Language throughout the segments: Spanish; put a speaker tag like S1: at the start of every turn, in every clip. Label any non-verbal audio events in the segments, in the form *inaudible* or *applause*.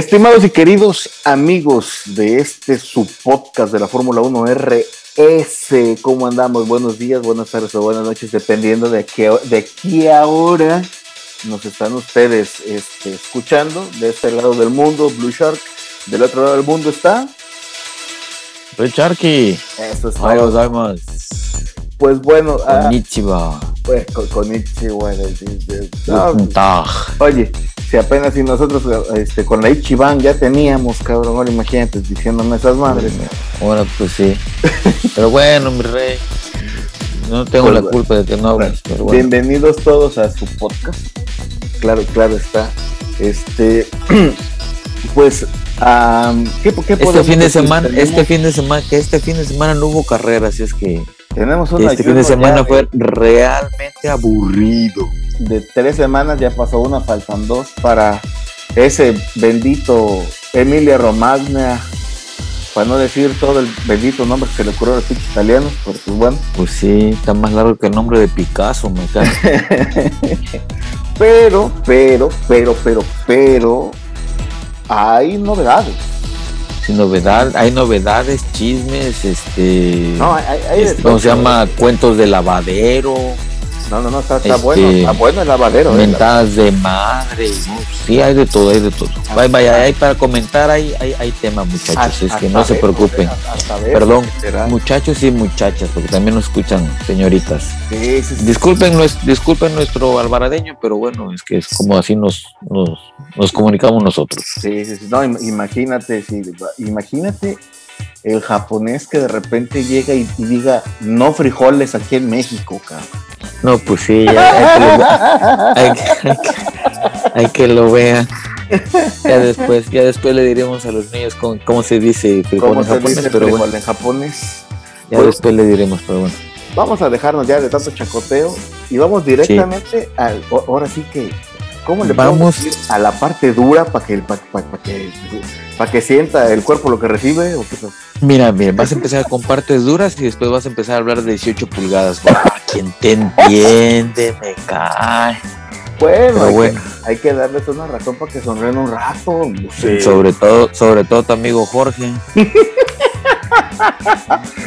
S1: Estimados y queridos amigos de este su podcast de la Fórmula 1 RS, ¿cómo andamos? Buenos días, buenas tardes o buenas noches, dependiendo de qué, de qué hora nos están ustedes este, escuchando. De este lado del mundo, Blue Shark. Del otro lado del mundo está.
S2: Blue Sharky.
S1: Eso es todo. Pues bueno, ah,
S2: Konnichiwa.
S1: pues con, no,
S2: Tag.
S1: Oye, si apenas si nosotros este, con la Ichiban ya teníamos, cabrón, ahora imagínate diciéndome esas madres.
S2: Bueno, pues sí. Pero bueno, mi rey. No tengo
S1: Pues
S2: la
S1: bueno.
S2: culpa de que no hables, pero bueno.
S1: Bienvenidos todos a su podcast. Claro, claro está. Este, *clears throat* pues, ¿qué, qué
S2: Este fin de semana,
S1: Tenemos-
S2: este fin de semana, que este fin de semana no hubo carrera, así es que
S1: tenemos una
S2: este fin de semana fue realmente aburrido.
S1: de tres semanas, ya pasó una, faltan dos para ese bendito Emilia Romagna, para no decir todo el bendito nombre que se le ocurrió a los italianos, porque pues bueno.
S2: Pues sí, está más largo que el nombre de Picasso, me cae. *laughs*
S1: Pero, pero, pero, pero, pero, hay novedades.
S2: Novedad, hay novedades, chismes, este,
S1: No, hay, hay-
S2: este, ¿cómo se llama? Cuentos de lavadero,
S1: No, no, no, está, está
S2: Este,
S1: bueno, está bueno el lavadero. eh,
S2: mentadas de madre, sí, hay de todo, hay de todo. Vaya, vaya, hay para comentar, hay, hay, hay tema, muchachos,
S1: hasta-
S2: es que no se preocupen.
S1: hasta- hasta ver
S2: Perdón, muchachos y muchachas, porque también nos escuchan señoritas.
S1: Sí, sí, sí.
S2: Disculpen, nues- disculpen nuestro alvaradeño, pero bueno, es que es como así nos, nos, nos comunicamos nosotros.
S1: Sí, sí, sí. No, im- imagínate, sí, imagínate el japonés que de repente llega y, y diga no frijoles aquí en México, cabrón.
S2: No, pues sí, ya, hay, que lo, hay que- hay que- hay que lo vean. Ya después, ya después le diremos a los niños cómo, cómo se dice frijol
S1: ¿Cómo
S2: en japonés, pero
S1: frijol
S2: bueno,
S1: en japonés?
S2: ya
S1: Pues-
S2: después le diremos, pero bueno.
S1: Vamos a dejarnos ya de tanto chacoteo y vamos directamente al. Ahora sí que. ¿Cómo le
S2: Vamos.
S1: vamos a la parte dura para que, pa- pa- pa que, pa que sienta el cuerpo lo que recibe? ¿o qué?
S2: Mira, mira, vas a empezar con partes duras y después vas a empezar a hablar de 18 pulgadas. ¿Quién te entiende? Me cae.
S1: Bueno, hay,
S2: bueno.
S1: Que, hay que darles una razón para que sonríen un rato. Sí.
S2: Sobre todo, sobre todo tu amigo Jorge.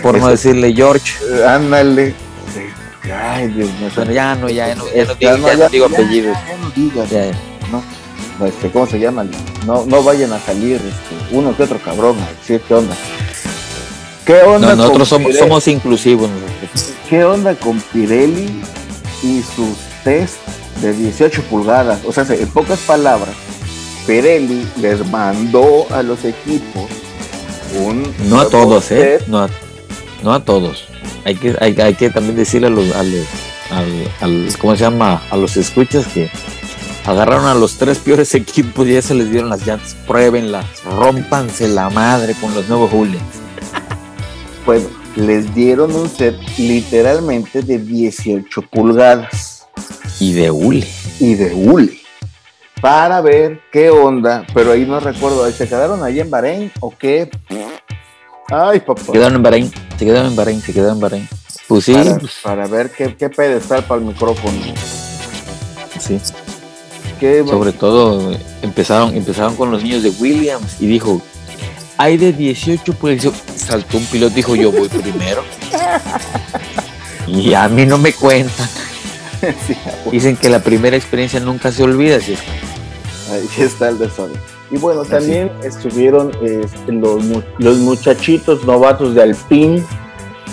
S2: Por no decirle George.
S1: Eh, Ándale. Ay, Dios mío.
S2: Bueno, ya no, ya, no, ya no, digo, ya no digo apellidos.
S1: Ya, no No, este, ¿Cómo se llama? No, no vayan a salir este, uno que otro cabrón a decir qué onda. ¿Qué onda
S2: No, nosotros
S1: con
S2: somos, somos inclusivos. nosotros.
S1: ¿Qué onda con Pirelli y sus test de 18 pulgadas? O sea, en pocas palabras, Pirelli les mandó a los equipos un
S2: No a todos, ¿eh? No a, no a todos. Hay que, hay, hay que también decirle a los, a los- al, al- ¿cómo se llama? A los escuchas que agarraron a los tres peores *laughs* equipos y ya se les dieron las llantas. Pruébenlas, rompanse la madre con los nuevos Julians. *laughs*
S1: Bueno, les dieron un set literalmente de 18 pulgadas.
S2: Y de hule.
S1: y de hule para ver qué onda, pero ahí no recuerdo, ¿se quedaron ahí en Bahrein o qué? Ay, papá.
S2: Se quedaron en Bahrein, se quedaron en Bahrein, se quedaron en Bahrein. Pues sí,
S1: para, para ver qué, qué pedestal para el micrófono.
S2: sí. Sobre todo empezaron, empezaron con los niños de Williams y dijo, hay de 18, pues yo- saltó un piloto y dijo, yo voy primero. Y a mí no me cuentan. *laughs*
S1: Sí,
S2: Dicen que la primera experiencia nunca se olvida. Que,
S1: ahí está el desorden. Y bueno, también estuvieron este, los, los muchachitos novatos de Alpine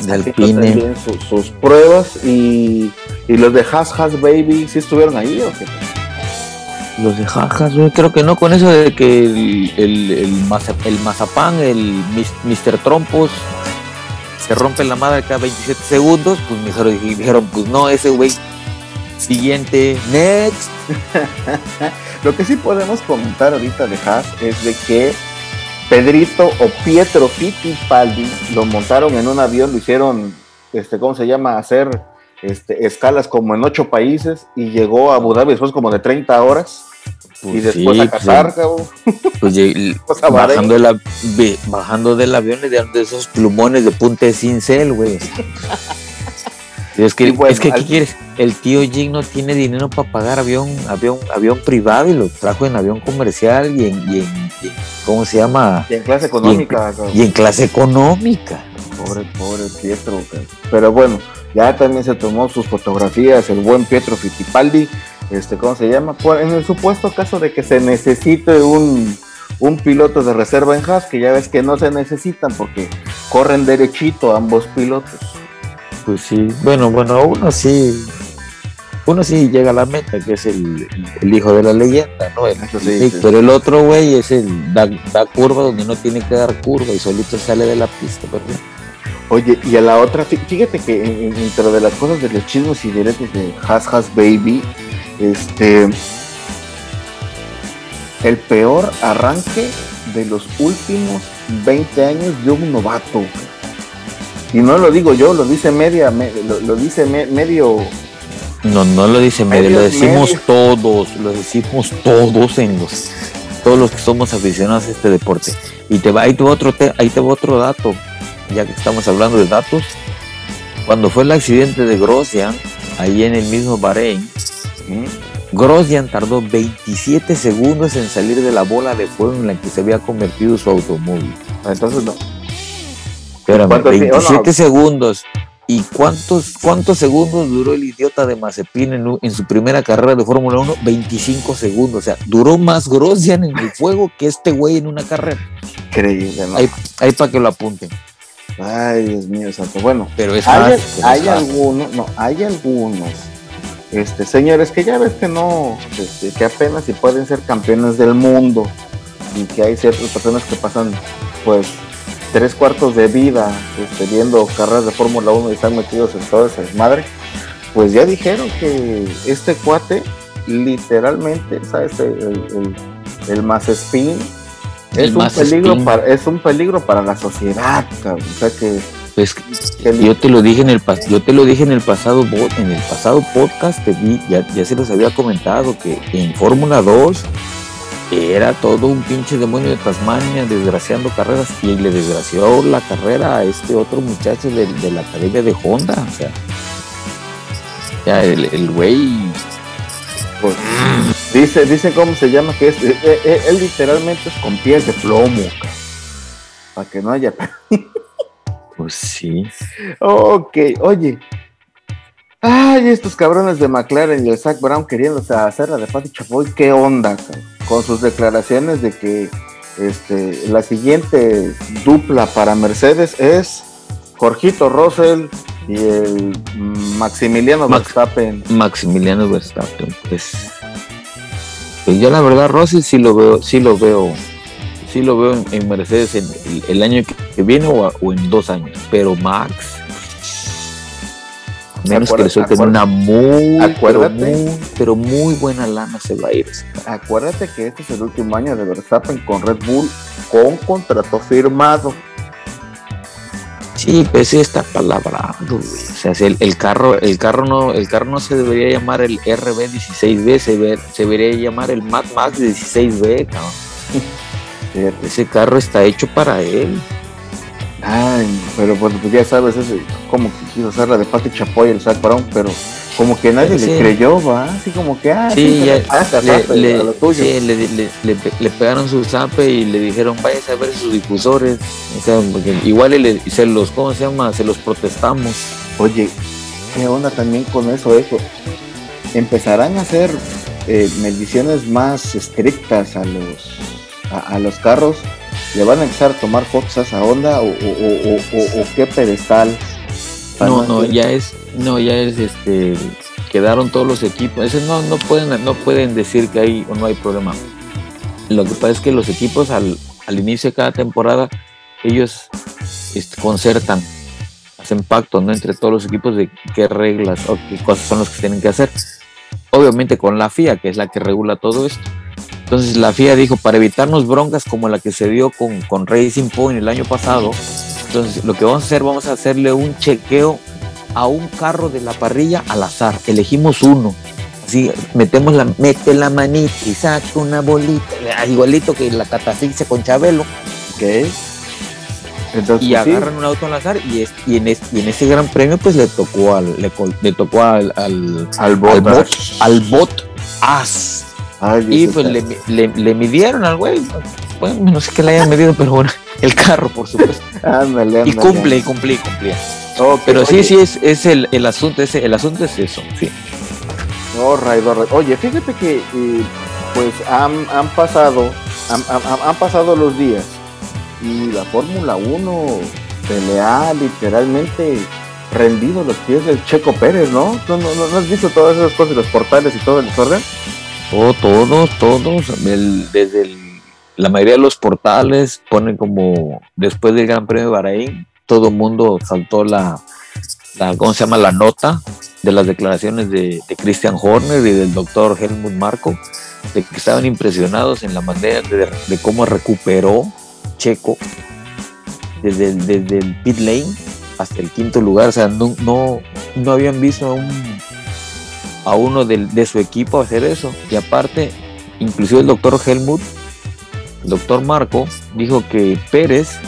S2: de Alpine.
S1: también su- sus pruebas y, y los de Has Has Baby, ¿sí estuvieron ahí o qué?
S2: Los de jajas, creo que no, con eso de que el, el, el, maza- el mazapán, el Mr. Trompos, se rompe la madre cada 27 segundos, pues mejor dij- dijeron, pues no, ese güey, siguiente, next. *laughs*
S1: Lo que sí podemos comentar ahorita de Haas es de que Pedrito o Pietro Fittipaldi lo montaron en un avión, lo hicieron, este, ¿cómo se llama? Hacer este, escalas como en ocho países y llegó a Abu Dhabi después como de 30 horas y
S2: Pues
S1: después
S2: sí,
S1: a Qatar, cabrón.
S2: Pues, lleg-
S1: Pues Bahrein.
S2: bajando, de la, bajando del avión le dieron de esos plumones de punta de cincel, güey. *laughs* Es que, es que ¿qué quieres? El tío Jim no tiene dinero para pagar avión, avión, avión privado y lo trajo en avión comercial y en, ¿cómo se llama?
S1: Y en clase económica.
S2: Y en, clase económica.
S1: Pobre, pobre Pietro. Pero bueno, ya también se tomó sus fotografías el buen Pietro Fittipaldi, este, ¿cómo se llama? en el supuesto caso de que se necesite un, un piloto de reserva en Haas, que ya ves que no se necesitan porque corren derechito ambos pilotos.
S2: Pues sí, bueno, bueno, uno sí, uno sí llega a la meta, que es el, hijo de la leyenda, ¿no? Pero el otro güey es el da, curva donde no tiene que dar curva y solito sale de la pista, ¿verdad?
S1: Oye, y a la otra, fíjate que dentro de las cosas de los chismos y directos de Has Has Baby, este, el peor arranque de los últimos 20 años de un novato. Y no lo digo yo, lo dice media, lo, dice medio.
S2: No, no lo dice medio, lo decimos todos, lo decimos todos en los, todos los que somos aficionados a este deporte. Y te va, ahí te va otro, ahí te va otro dato, ya que estamos hablando de datos. Cuando fue el accidente de Grosjean, ahí en el mismo Bahrein, Grosjean tardó 27 segundos en salir de la bola de fuego en la que se había convertido su automóvil.
S1: Entonces no.
S2: Espérame, 27 segundos. ¿Y cuántos, cuántos segundos duró el idiota de Mazepin en, su primera carrera de Fórmula 1? 25 segundos. O sea, duró más Grosjean en el fuego que este güey en una carrera.
S1: Increíble, ¿no?
S2: Ahí, para que lo apunten.
S1: Ay, Dios mío, santo. Bueno,
S2: pero es
S1: hay, hay algunos, no, hay algunos, este, señores, que ya ves que no, este, que apenas si pueden ser campeones del mundo y que hay ciertas personas que pasan, pues, tres cuartos de vida este, viendo carreras de Fórmula 1 y están metidos en toda esa madre, pues ya dijeron que este cuate, literalmente, ¿sabes? El, el, más spin es un peligro para es un peligro para la sociedad o sea que
S2: pues yo te lo dije en el yo te lo dije en el pasado en el pasado podcast te vi, ya, ya se los había comentado que en Fórmula 2 era todo un pinche demonio de Tasmania desgraciando carreras y le desgració la carrera a este otro muchacho de, la academia de Honda, o sea, ya el güey
S1: pues, dice, dice cómo se llama que es, eh, eh, él, literalmente es con pies de plomo, para que no haya. *laughs*
S2: pues sí.
S1: Ok, oye, Ay, estos cabrones de McLaren y el Zach Brown queriendo hacer la de Patty Chapoy, ¿qué onda? Con sus declaraciones de que este, la siguiente dupla para Mercedes es Jorgito Russell y el Maximiliano Verstappen.
S2: Maximiliano Verstappen, pues, yo la verdad, Russell sí lo veo, sí lo veo, sí lo veo en, Mercedes en el, año que, viene o, o en dos años. Pero Max Menos que le suelten una muy, pero muy, buena lana se va a ir.
S1: Acuérdate que este es el último año de Verstappen con Red Bull con contrato firmado.
S2: Sí, pues está palabra. O sea, el, el, carro, el carro no, el carro no se debería llamar el RB16B, se, se debería llamar el Mad Max 16B, *laughs* Ese carro está hecho para él.
S1: Ay, pero pues, pues, ya sabes, es como que quiso hacer la de Pati Chapoy, el Zach Brown, pero como que nadie le creyó, va, así como que, ah,
S2: sí, ya, le, le, pegaron su zape y le dijeron, vaya a ver sus difusores, o sea, igual se los, ¿cómo se llama? Se los protestamos.
S1: Oye, ¿qué onda también con eso, eso? Empezarán a hacer eh, mediciones más estrictas a los, a los carros ¿Le van a empezar a tomar fotos a esa onda o, o, qué pedestal?
S2: No, no, ya es, no, ya es este, quedaron todos los equipos. Ese no, no pueden, no pueden decir que hay o no hay problema. Lo que pasa es que los equipos al, inicio de cada temporada, ellos este, concertan, hacen pacto ¿no? entre todos los equipos de qué reglas o qué cosas son los que tienen que hacer. Obviamente con la FIA, que es la que regula todo esto. Entonces la FIA dijo, para evitarnos broncas como la que se dio con, con Racing Point el año pasado, entonces lo que vamos a hacer, vamos a hacerle un chequeo a un carro de la parrilla al azar. Elegimos uno. Así, metemos la, mete la manita y saca una bolita, igualito que la catafixia con Chabelo.
S1: Okay.
S2: Entonces, y agarran un auto al azar y, es, y, en y, en ese gran premio pues le tocó al le, le tocó al al, al, bot, al, bot, as y pues le, le, le, midieron al güey bueno no sé qué le hayan medido pero bueno el carro por supuesto. *laughs* Ándale, y cumple y cumple. Y cumplía pero sí sí es, es el, el asunto ese el asunto es eso sí.
S1: No, Oye, fíjate que eh, pues han, han pasado han, han, han pasado los días y la Fórmula 1 se le ha literalmente rendido los pies del Checo Pérez, ¿no? ¿No, no, has visto todas esas cosas, los portales y todo el desorden?
S2: Oh, todos, todos, desde la mayoría de los portales ponen como después del Gran Premio de Bahrein, todo el mundo saltó la, ¿cómo se llama? La nota de las declaraciones de, Christian Horner y del doctor Helmut Marco, de que estaban impresionados en la manera de, de cómo recuperó Checo desde el, pit lane hasta el quinto lugar. O sea, no, no, habían visto a, un, a uno de, su equipo hacer eso. Y aparte, inclusive el doctor Helmut, el doctor Marco, dijo que Pérez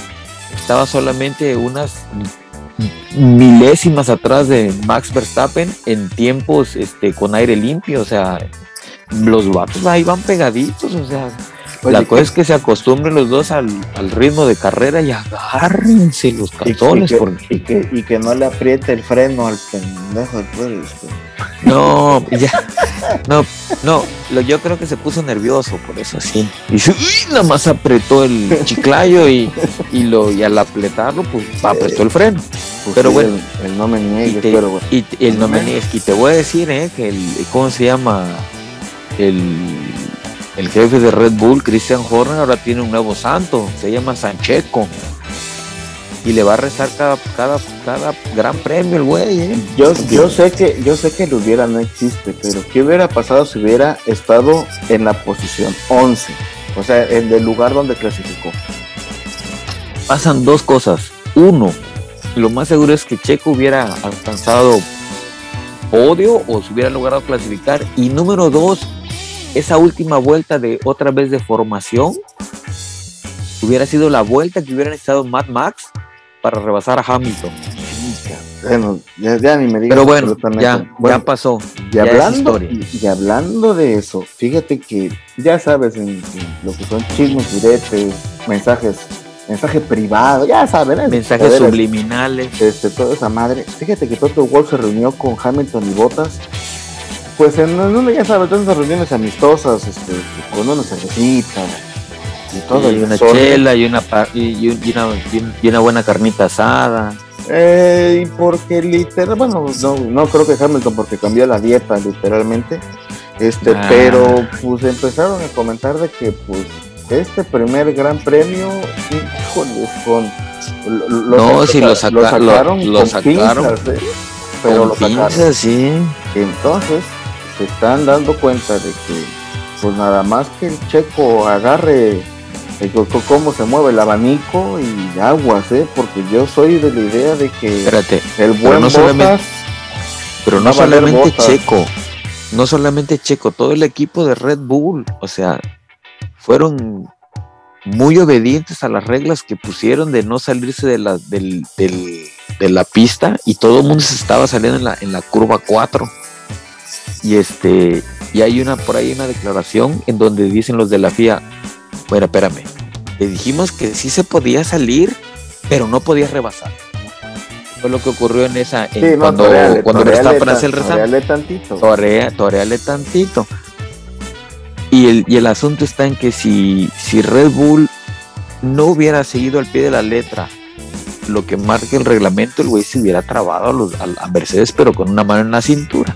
S2: estaba solamente unas milésimas atrás de Max Verstappen en tiempos este, con aire limpio. O sea, los vatos ahí van pegaditos. O sea, la cosa es que se acostumbren los dos al, ritmo de carrera y agárrense los cartones.
S1: Y, que, y, que, no le apriete el freno al pendejo
S2: No, ya. *laughs* No, no. yo creo que se puso nervioso por eso así. Y nada más apretó el chiclayo y, y, lo, y al apretarlo, pues apretó el freno. Pues pero bueno.
S1: El, no me niegues,
S2: y
S1: pero
S2: Y, el no me niegues. Y te voy a decir, eh, que el, ¿cómo se llama? El el jefe de Red Bull, Christian Horner, ahora tiene un nuevo santo, se llama Sancheco. Y le va a rezar cada, cada, cada gran premio el güey, ¿eh?
S1: Yo, yo sé que, yo sé que el hubiera no existe, pero ¿qué hubiera pasado si hubiera estado en la posición 11? O sea, en el lugar donde clasificó.
S2: Pasan dos cosas. Uno, lo más seguro es que Checo hubiera alcanzado podio o se hubiera logrado clasificar. Y número dos, esa última vuelta de otra vez de formación hubiera sido la vuelta que hubieran estado Mad Max para rebasar a Hamilton.
S1: Bueno, ya, ni me digas.
S2: Pero bueno, ya, ya pasó.
S1: Y hablando, y, hablando de eso, fíjate que ya sabes en, lo que son chismes directos, mensajes, mensaje privado, ya saben, ¿eh?
S2: mensajes subliminales,
S1: este, toda esa madre. Fíjate que Toto Wolf se reunió con Hamilton y Bottas pues en una, ya sabes, esas reuniones amistosas, este, con una cervecita
S2: y todo. Y, una chela y una, y, una, y una buena carnita asada.
S1: Eh, y porque literal, bueno, no, no creo que Hamilton porque cambió la dieta literalmente, este, ah. pero pues empezaron a comentar de que pues este primer gran premio, híjoles, con
S2: no, si lo, sacaron, lo, sacaron, ¿eh?
S1: pero lo sacaron. sí. Entonces, se están dando cuenta de que pues nada más que el checo agarre cómo se mueve el abanico y aguas, ¿eh? porque yo soy de la idea de que
S2: Espérate, el buen pero no solamente, pero no solamente Checo, no solamente Checo, todo el equipo de Red Bull, o sea, fueron muy obedientes a las reglas que pusieron de no salirse de la, del, de la pista y todo el mundo se estaba saliendo en la, en la curva 4 y este y hay una por ahí una declaración en donde dicen los de la FIA, bueno, espérame, le dijimos que sí se podía salir, pero no podía rebasar. Fue lo que ocurrió en esa, cuando, cuando Verstappen hace el
S1: Toreale tantito.
S2: toreale tantito. Y el, y el asunto está en que si, si Red Bull no hubiera seguido al pie de la letra lo que marca el reglamento, el güey se hubiera trabado a, los, a Mercedes, pero con una mano en la cintura.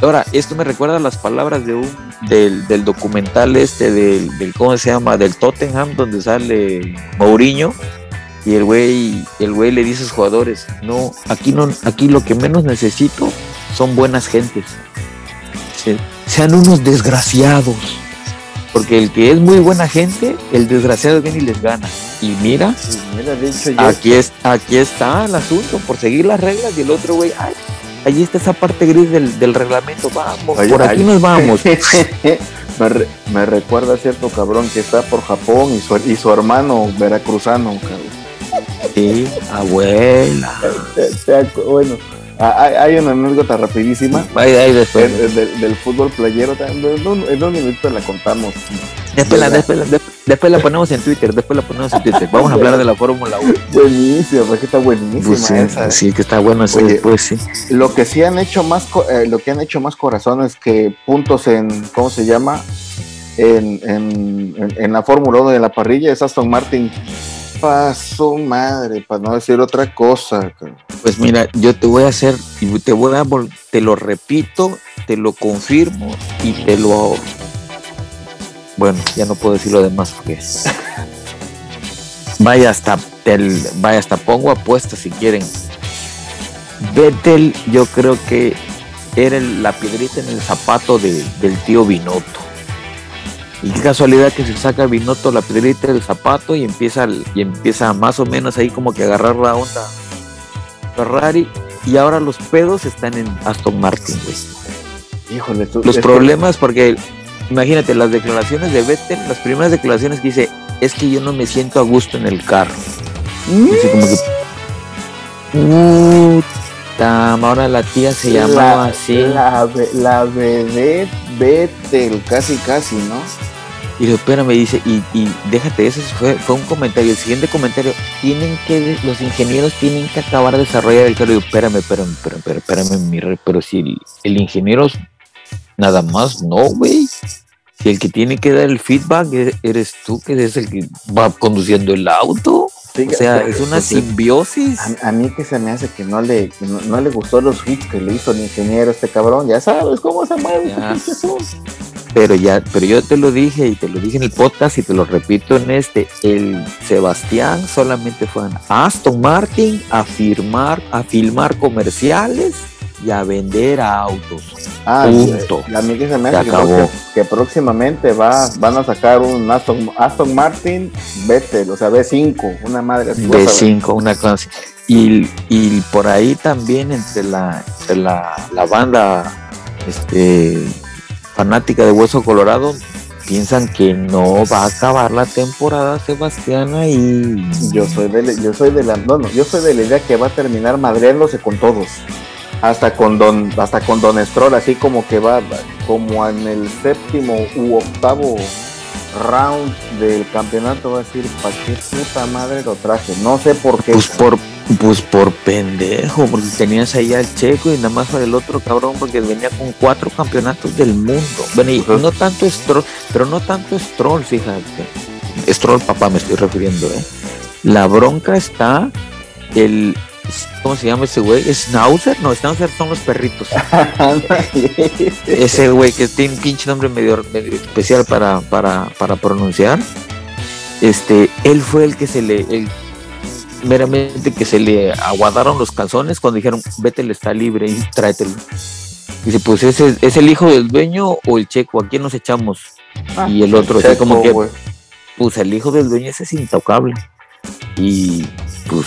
S2: Ahora, esto me recuerda a las palabras de un, del, documental este del, ¿cómo se llama? Del Tottenham, donde sale Mourinho y el güey, el güey le dice a sus jugadores, no, aquí no, aquí lo que menos necesito son buenas gentes. sean unos desgraciados. Porque el que es muy buena gente, el desgraciado viene y les gana. Y mira, aquí, es, aquí está el asunto, por seguir las reglas y el otro güey, ay, allí está esa parte gris del, reglamento, vamos, por aquí nos vamos. *laughs*
S1: me, recuerda a cierto cabrón que está por Japón y su, y su hermano veracruzano,
S2: Sí, abuela. *laughs*
S1: bueno, hay, una anécdota rapidísima del, fútbol playero. En un, minuto la contamos.
S2: Después la, después, la, ponemos en Twitter. Después la ponemos en Twitter. Vamos a hablar de la Fórmula 1.
S1: Buenísima, porque está buenísima. Pues
S2: sí,
S1: esa.
S2: sí, que está bueno eso después, sí.
S1: Lo que sí han hecho más, eh, lo que han hecho más corazones que puntos en, ¿cómo se llama? En, en, en, la Fórmula 1 de la parrilla es Aston Martin pasó madre, para no decir otra cosa.
S2: Pues mira, yo te voy a hacer, te voy a, te lo repito, te lo confirmo y te lo, bueno, ya no puedo decir lo demás porque *laughs* vaya hasta, el, vaya hasta pongo apuestas si quieren. Vettel, yo creo que era la piedrita en el zapato del tío Binotto y qué casualidad que se saca Binotto la piedrita del zapato y empieza, y empieza más o menos ahí como que agarrar la onda Ferrari. Y ahora los pedos están en Aston Martin, güey.
S1: Híjole,
S2: Los problemas, porque imagínate, las declaraciones de Vettel, las primeras declaraciones que dice, es que yo no me siento a gusto en el carro. Así como que. Puta, ahora la tía se llamaba así.
S1: La, la bebé Vettel, casi, casi, ¿no?
S2: Y lo espera, me dice, y, y déjate, ese fue, fue un comentario. El siguiente comentario, tienen que, los ingenieros tienen que acabar de desarrollar el carro. Y yo, espérame, espérame, espérame, espérame, mi rey, pero si el, ingeniero nada más, no, güey. El que tiene que dar el feedback e, eres tú, que es el que va conduciendo el auto. o sea, es una simbiosis.
S1: A, mí que se me hace que no le, no, le gustó los hits que le hizo el ingeniero este cabrón. Ya sabes cómo se mueve.
S2: Pero ya, pero yo te lo dije y te lo dije en el podcast y te lo repito en este, el Sebastián solamente fue a Aston Martin a firmar, a filmar comerciales y a vender autos.
S1: Ah, Punto. La amiga se me hace que, próximamente va, van a sacar un Aston, Aston Martin Vettel, o sea, B5, una madre
S2: así. B5, una cosa Y, y por ahí también entre la, entre la, la banda este fanática de Hueso Colorado piensan que no va a acabar la temporada Sebastiana y
S1: yo soy de yo soy de la no, no, yo soy de la idea que va a terminar madreándose con todos hasta con don hasta con don Stroll así como que va como en el séptimo u octavo round del campeonato va a decir para qué puta madre lo traje no sé por qué
S2: pues por pues por pendejo, porque tenías ahí al Checo y nada más para el otro cabrón, porque venía con cuatro campeonatos del mundo. Bueno, y no tanto Stroll, pero no tanto Stroll, fíjate. Stroll, papá, me estoy refiriendo, ¿eh? La bronca está el. ¿Cómo se llama ese güey? ¿Schnauzer? No, Schnauzer son los perritos. *laughs* ese güey que tiene un pinche nombre medio, medio especial para, para, para pronunciar. Este, él fue el que se le. El, meramente que se le aguadaron los calzones cuando dijeron, vete, está libre y tráetelo. Dice, pues ese es el hijo del dueño o el checo, ¿a quién nos echamos? Ah, y el otro, así como que, pues el hijo del dueño ese es intocable. Y pues,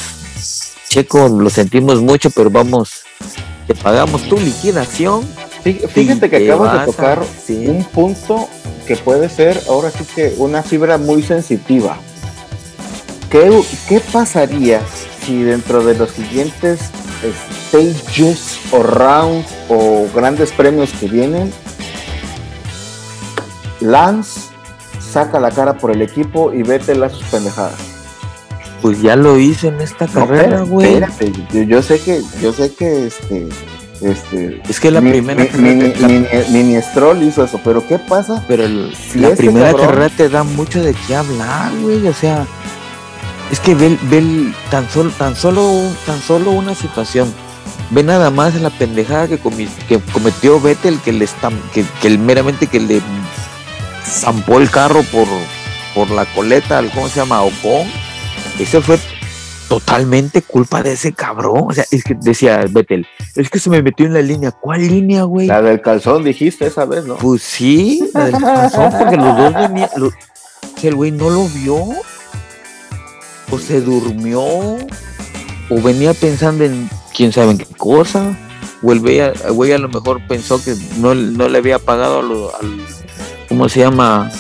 S2: checo, lo sentimos mucho, pero vamos, te pagamos tu liquidación.
S1: Fíjate que acabas de tocar un punto que puede ser ahora sí que una fibra muy sensitiva ¿Qué, pasaría si dentro de los siguientes stages o rounds o grandes premios que vienen, Lance saca la cara por el equipo y vete las sus pendejadas?
S2: Pues ya lo hizo en esta carrera, güey.
S1: yo, sé que, yo sé que este, este,
S2: es que la primera
S1: mini, Stroll hizo eso, pero ¿qué pasa?
S2: Pero la este primera carrera te da mucho de qué hablar, güey. O sea, es que ve, ve tan solo, tan solo, tan solo una situación. Ve nada más la pendejada que, que cometió Vettel que le que, que meramente que le zampó el carro por, por la coleta, al ¿cómo se llama? Ocon. Eso fue totalmente culpa de ese cabrón. O sea, es que decía Vettel, es que se me metió en la línea. ¿Cuál línea, güey?
S1: La del calzón dijiste esa vez, ¿no?
S2: Pues sí, la del calzón, porque los dos venían. el güey no lo vio o se durmió, o venía pensando en quién sabe en qué cosa, o el güey a, lo mejor pensó que no, le había pagado al, ¿cómo se llama?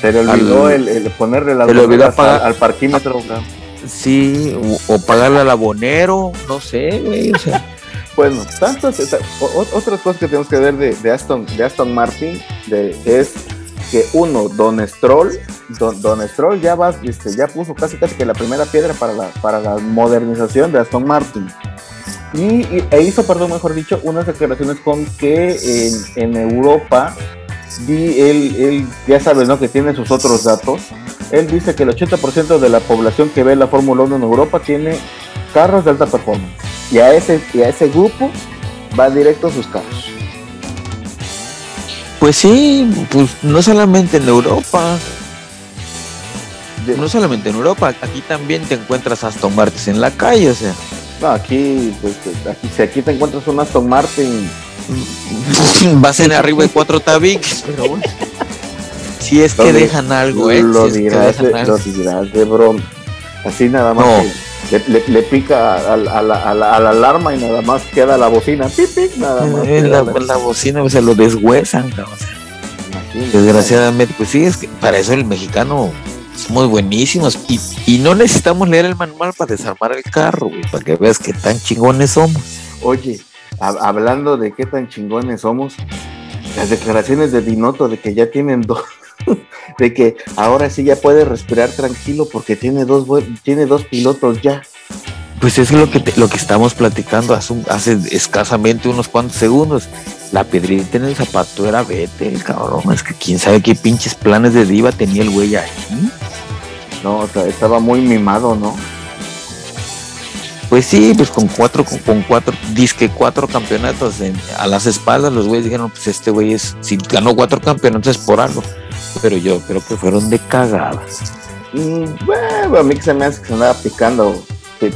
S1: Se le olvidó el, ponerle la
S2: se le olvidó
S1: al, parquímetro.
S2: Sí, o, pagarle al abonero, no sé, güey, o sea. *laughs*
S1: Bueno, tantas otras cosas que tenemos que ver de, Aston, de Aston Martin de, es que uno, Don Stroll, Don, Don Stroll ya va, este, ya puso casi casi que la primera piedra para la, para la modernización de Aston Martin. Y, e hizo, perdón, mejor dicho, unas declaraciones con que en, en Europa, di, él, él, ya sabes, ¿no? Que tiene sus otros datos. Él dice que el 80% de la población que ve la Fórmula 1 en Europa tiene carros de alta performance. Y a ese, y a ese grupo va directo a sus carros.
S2: Pues sí, pues no solamente en Europa. No solamente en Europa, aquí también te encuentras Aston Martin en la calle, o sea.
S1: No, aquí, pues, aquí, si aquí te encuentras un Aston Martin. *laughs*
S2: Vas en arriba de cuatro tabiques, pero bueno. Si es que dejan algo, ¿eh?
S1: Lo, dirás, de, lo dirás de broma. Así nada más. Le, pica a, la, a, la, alarma y nada más queda la bocina. nada más.
S2: Eh, la, la, bocina se lo deshuesan, Desgraciadamente, pues sí, es que para eso el mexicano somos buenísimos y, y no necesitamos leer el manual para desarmar el carro, para que veas qué tan chingones somos.
S1: Oye, hablando de qué tan chingones somos, las declaraciones de Dinoto de que ya tienen dos, *laughs* de que ahora sí ya puede respirar tranquilo porque tiene dos, tiene dos pilotos ya.
S2: Pues es lo que, lo que estamos platicando hace, hace, escasamente unos cuantos segundos. La piedrita en el zapato era vete, el cabrón. Es que quién sabe qué pinches planes de diva tenía el güey ahí.
S1: No, estaba muy mimado, ¿no?
S2: Pues sí, pues con cuatro, con, cuatro, disque cuatro campeonatos a las espaldas, los güeyes dijeron, pues este güey es, si ganó cuatro campeonatos es por algo pero yo creo que fueron de cagadas.
S1: Mm, bueno, a mí que se me hace que se andaba picando,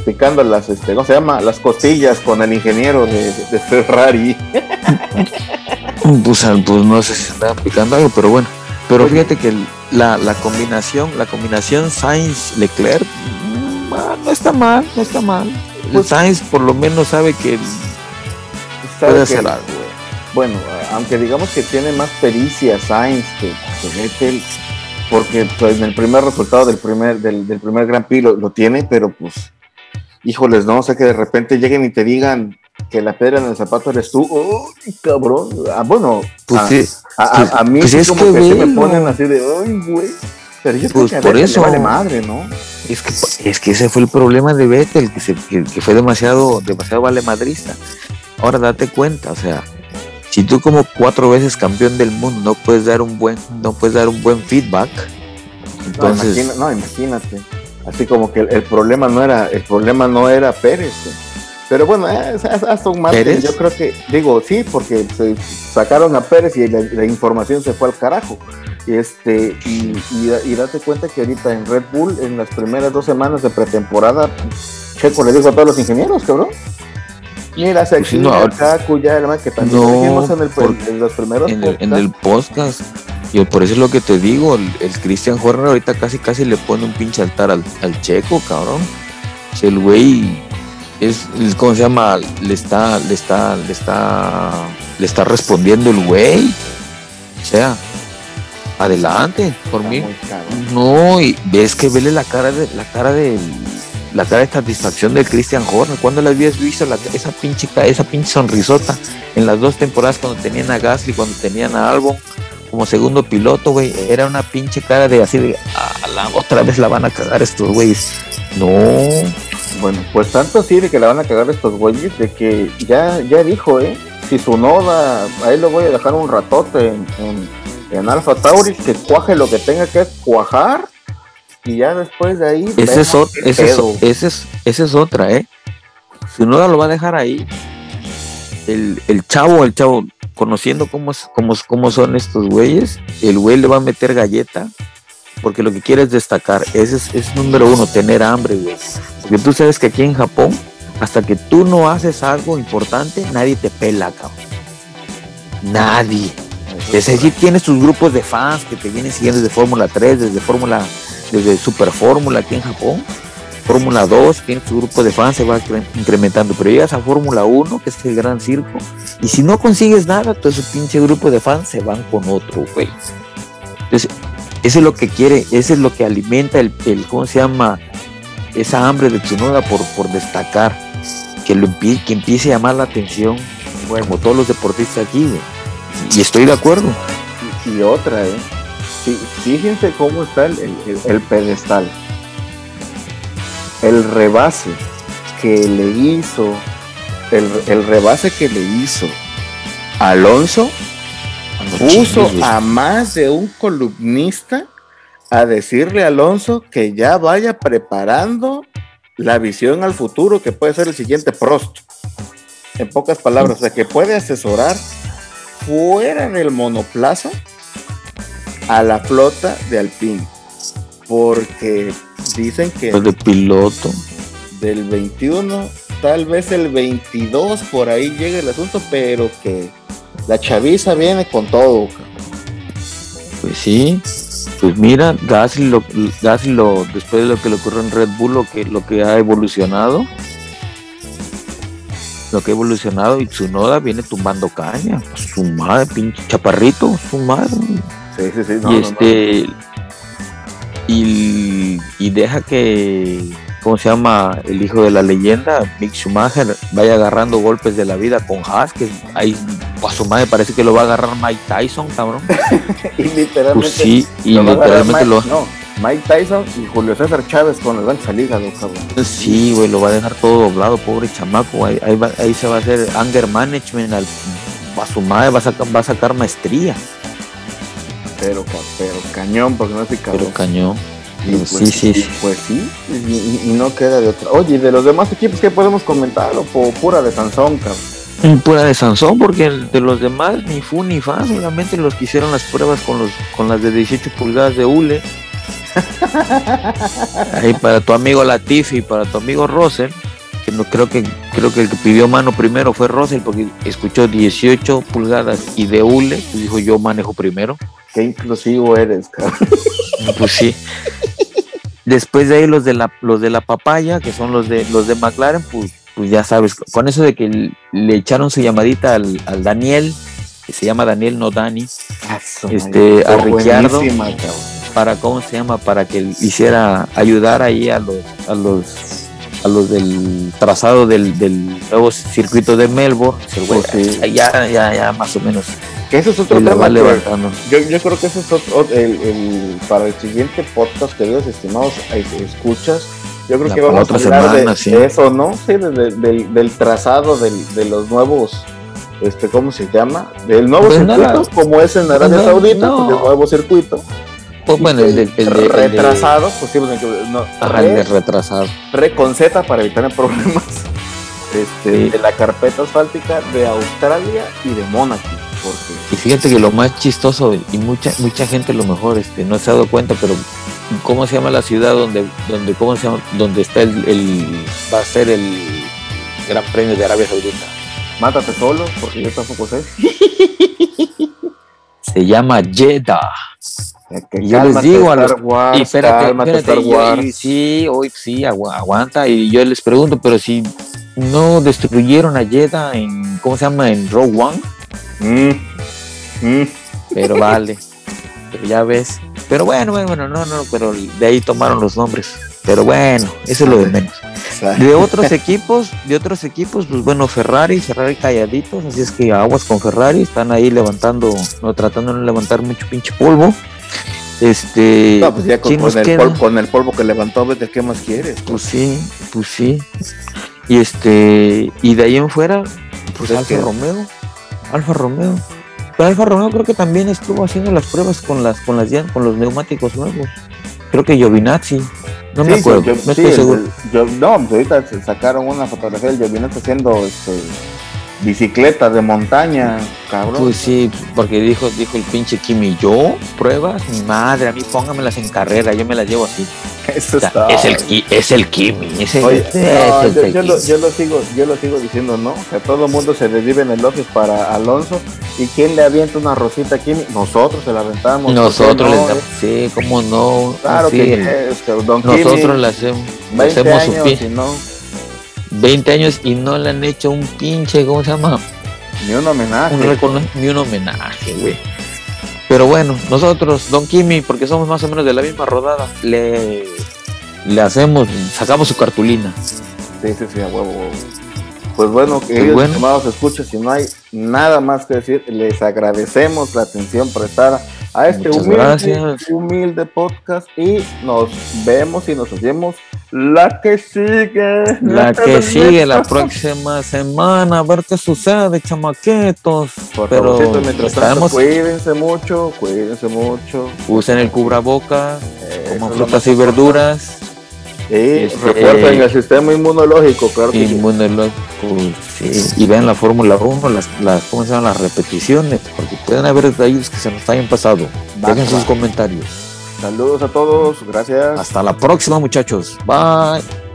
S1: picando las, este, ¿cómo se llama? Las costillas con el ingeniero de, Ferrari. *laughs*
S2: pues, pues, no sé si se andaba picando algo, pero bueno. Pero fíjate que la, combinación, la combinación Sainz-Leclerc, ah, no está mal, no está mal. Pues, Sainz por lo menos sabe que puede hacer algo.
S1: Bueno, aunque digamos que tiene más pericia Sainz que, Vettel, porque pues, en el primer resultado del primer, del, primer Gran Prix lo, tiene, pero pues, híjoles, no, o sea que de repente lleguen y te digan que la piedra en el zapato eres tú, ¡ay, cabrón! Ah, bueno, pues sí, a, mí pues es como que, se me ponen así de, ¡ay, güey! Pero yo pues creo que por eso vale madre, ¿no?
S2: Es que, es que ese fue el problema de Vettel, que, se, que, que fue demasiado, demasiado vale madrista. Ahora date cuenta, o sea, si tú como cuatro veces campeón del mundo no puedes dar un buen, no puedes dar un buen feedback,
S1: entonces no, imagínate, así como que el, problema no era, el problema no era Pérez. Pero bueno, eh, Aston Martin, yo creo que, digo, sí, porque se sacaron a Pérez y la, información se fue al carajo. Y, este, y, y, date cuenta que ahorita en Red Bull, en las primeras dos semanas de pretemporada, Checo le dijo a todos los ingenieros, cabrón, Mira, se pues no, acá, cuya, que también
S2: no, en, el, en, los primeros en el, en el, podcast. Yo por eso es lo que te digo, el, Christian Horner ahorita casi casi le pone un pinche altar al, al checo, cabrón. El güey es, ¿cómo se llama? Le está, le está, le está, le está respondiendo el güey. O sea, adelante, por mí. No, y ves que vele la cara de, la cara del la cara de satisfacción de Christian Horner. ¿Cuándo la habías visto esa pinche esa pinche sonrisota en las dos temporadas cuando tenían a Gasly, cuando tenían a Albon como segundo piloto, güey? Era una pinche cara de así de, a la otra vez la van a cagar estos güeyes. No.
S1: Bueno, pues tanto así de que la van a cagar estos güeyes, de que ya, ya dijo, ¿eh? Si su noda, ahí lo voy a dejar un ratote en, en, en Alfa Tauri, que cuaje lo que tenga que cuajar y ya después de ahí.
S2: Ese es, ese, es, otra, ¿eh? Si uno lo va a dejar ahí, el, el chavo, el chavo, conociendo cómo, cómo, cómo son estos güeyes, el güey le va a meter galleta, porque lo que quiere es destacar. Ese es, es número uno, tener hambre, güey. Porque tú sabes que aquí en Japón, hasta que tú no haces algo importante, nadie te pela, cabrón. Nadie. Desde allí tienes tus grupos de fans que te vienen siguiendo desde Fórmula 3, desde Fórmula desde Super Fórmula aquí en Japón, Fórmula 2, tiene su grupo de fans, se va incrementando, pero llegas a Fórmula 1, que es el gran circo, y si no consigues nada, todo ese pinche grupo de fans se van con otro, güey. Entonces, eso es lo que quiere, eso es lo que alimenta el, el ¿cómo se llama? Esa hambre de Tsunoda por, por destacar, que, lo empie- que empiece a llamar la atención, como todos los deportistas aquí. Y estoy de acuerdo.
S1: Y, y otra, ¿eh? Sí, fíjense cómo está el, el- el pedestal. El rebase que le hizo, el, el rebase que le hizo Alonso puso
S2: Chingues, güey.
S1: a más de un columnista a decirle a Alonso que ya vaya preparando la visión al futuro que puede ser el siguiente Prost. En pocas palabras, o sea, que puede asesorar fuera del monoplaza a la flota de Alpine. Porque dicen que
S2: Pues de piloto.
S1: del 21, tal vez el 22 por ahí llega el asunto, pero que la chaviza viene con todo. cabrón.
S2: Pues sí. Pues mira, Gasly, lo, Gasly lo- después de lo que le ocurrió en Red Bull, lo que, lo que ha evolucionado, lo que ha evolucionado, y Tsunoda viene tumbando caña. Su madre, pinche chaparrito, su madre.
S1: Sí, sí, sí. no,
S2: y
S1: no, no.
S2: este Y, y deja que ¿cómo se llama? el hijo de la leyenda Mick Schumacher vaya agarrando golpes de la vida con Haas que ahí a su madre parece que lo va a agarrar Mike Tyson cabrón *laughs*
S1: Y literalmente.
S2: pues sí y
S1: lo
S2: literalmente lo
S1: no, Mike Tyson y Julio César Chávez con el gancho al hígado, cabrón.
S2: sí güey lo va a dejar todo doblado pobre chamaco ahí, ahí, va- ahí se va a hacer anger management al, a su madre va a sacar, va a sacar maestría
S1: Pero, pero cañón, porque no sé cabrón.
S2: pero cañón
S1: Y pues,
S2: sí, sí,
S1: y. Pues sí, y, no queda de otra. Oye, ¿y de los demás equipos qué podemos comentar? O pura de Sansón, cabrón.
S2: Pura de Sansón, porque de los demás ni fu ni fa, solamente los que hicieron las pruebas con los con las de 18 pulgadas de hule. *laughs* Ahí para tu amigo Latifi y para tu amigo Russell, que no creo que creo que el que pidió mano primero fue Russell porque escuchó 18 pulgadas y de hule, pues dijo yo manejo primero.
S1: Qué inclusivo eres, cabrón.
S2: Pues sí. Después de ahí los de la los de la papaya, que son los de los de McLaren, pues, pues ya sabes, con eso de que le echaron su llamadita al, al Daniel, que se llama Daniel no Dani, Este, a Ricciardo. Para cómo se llama, para que hiciera ayudar ahí a los a los a los del trazado del, del nuevo circuito de Melbourne,
S1: Pues sí.
S2: ya, ya, ya más o menos
S1: Que ese es otro tema
S2: va levantando.
S1: Yo, yo creo que ese es otro- el, el- para el siguiente podcast, queridos estimados escuchas. Yo creo
S2: La-
S1: que vamos a hablar
S2: semana,
S1: de,
S2: sí.
S1: de eso, ¿no? Sí, de- de- del, del trazado del- de los nuevos, este, ¿cómo se llama? Del nuevo
S2: Pues
S1: circuito,
S2: nada.
S1: como es en Arabia
S2: No,
S1: Saudita,
S2: no.
S1: pues, el nuevo circuito.
S2: Pues bueno, el, del- el, el
S1: retrasado, pues sí, pues, no,
S2: ajá, el retrasado.
S1: re con Z para evitar *laughs* problemas. Este,
S2: Sí.
S1: de la carpeta asfáltica de Australia y de Mónaco, porque
S2: Y fíjate que lo más chistoso, y mucha mucha gente a lo mejor este, no se ha dado cuenta, pero ¿cómo se llama la ciudad donde, donde, cómo se llama, donde está el, el- va a ser el Gran Premio de Arabia Saudita?
S1: mátate solo, porque yo tampoco sé. *laughs*
S2: Se llama Jeddah.
S1: Que
S2: yo les digo a los-
S1: Wars,
S2: y espérate, espérate, y sí, hoy sí, agu- aguanta. Y yo les pregunto, pero si no destruyeron a Jeddah en, ¿cómo se llama? En Rogue One,
S1: Mm, mm.
S2: pero vale. *laughs* Pero ya ves. Pero bueno, bueno, bueno, no, no, pero de ahí tomaron los nombres. Pero bueno, eso es lo de menos. De otros equipos, de otros equipos, pues bueno, Ferrari, Ferrari calladitos, así es que aguas con Ferrari, están ahí levantando, no tratando de levantar mucho pinche polvo. Este,
S1: No, pues ya con,
S2: ¿quién nos
S1: con el polvo, con el polvo que levantó, vete, ¿qué más quieres?
S2: Pues sí, pues sí. Y este, y de ahí en fuera, pues
S1: Es
S2: Alfa Romeo, Alfa Romeo. Pero Alfa Romeo creo que también estuvo haciendo las pruebas con las, con las con los neumáticos nuevos. Creo que Giovinazzi, no me acuerdo,
S1: yo-
S2: no
S1: sí,
S2: estoy
S1: el-
S2: seguro.
S1: yo- no, ahorita sacaron una fotografía del Giovinazzi haciendo este, bicicleta de montaña, cabrón.
S2: Pues sí, porque dijo, dijo el pinche Kimi, yo, pruebas, mi madre, a mí póngamelas en carrera, yo me las llevo así. *laughs*
S1: Eso
S2: O sea,
S1: está.
S2: es, el, es el Kimi, es el,
S1: Oye,
S2: es
S1: no,
S2: el
S1: yo, lo, yo lo sigo, yo lo sigo diciendo, ¿no? Que todo el mundo se desvive en elogios para Alonso. ¿Y quién le avienta una rosita a Kimi? Nosotros se la aventamos. ¿por qué
S2: Nosotros
S1: no?
S2: damos, sí, cómo no,
S1: Claro
S2: sí,
S1: que es, que Don
S2: nosotros
S1: Kimi,
S2: le hacemos, le
S1: 20
S2: hacemos su
S1: años,
S2: pin-
S1: si no,
S2: 20 años y no le han hecho un pinche, ¿cómo se llama?
S1: ni un homenaje.
S2: Un ni un homenaje, güey. Pero bueno, nosotros, Don Kimi, porque somos más o menos de la misma rodada, le, le hacemos, sacamos su cartulina.
S1: Sí, sí, sí, a huevo, huevo. Pues bueno,
S2: Pues
S1: queridos
S2: bueno.
S1: estimados escuchas, si no hay nada más que decir, les agradecemos la atención prestada a este humilde, humilde podcast y nos vemos y nos oyemos la que sigue.
S2: La que sigue la próxima semana, a ver qué sucede, chamaquitos.
S1: Por
S2: Pero
S1: favorcito, mientras tanto, cuídense mucho, cuídense mucho.
S2: usen el cubraboca,
S1: Eso
S2: coman frutas y verduras,
S1: Y
S2: Este-
S1: refuercen el sistema inmunológico, claro que sí.
S2: sí, y vean la Fórmula 1, las, las, ¿cómo se llaman? las repeticiones, porque pueden haber detalles que se nos hayan pasado. Dejen sus comentarios.
S1: Saludos a todos, gracias.
S2: Hasta la próxima, muchachos. Bye.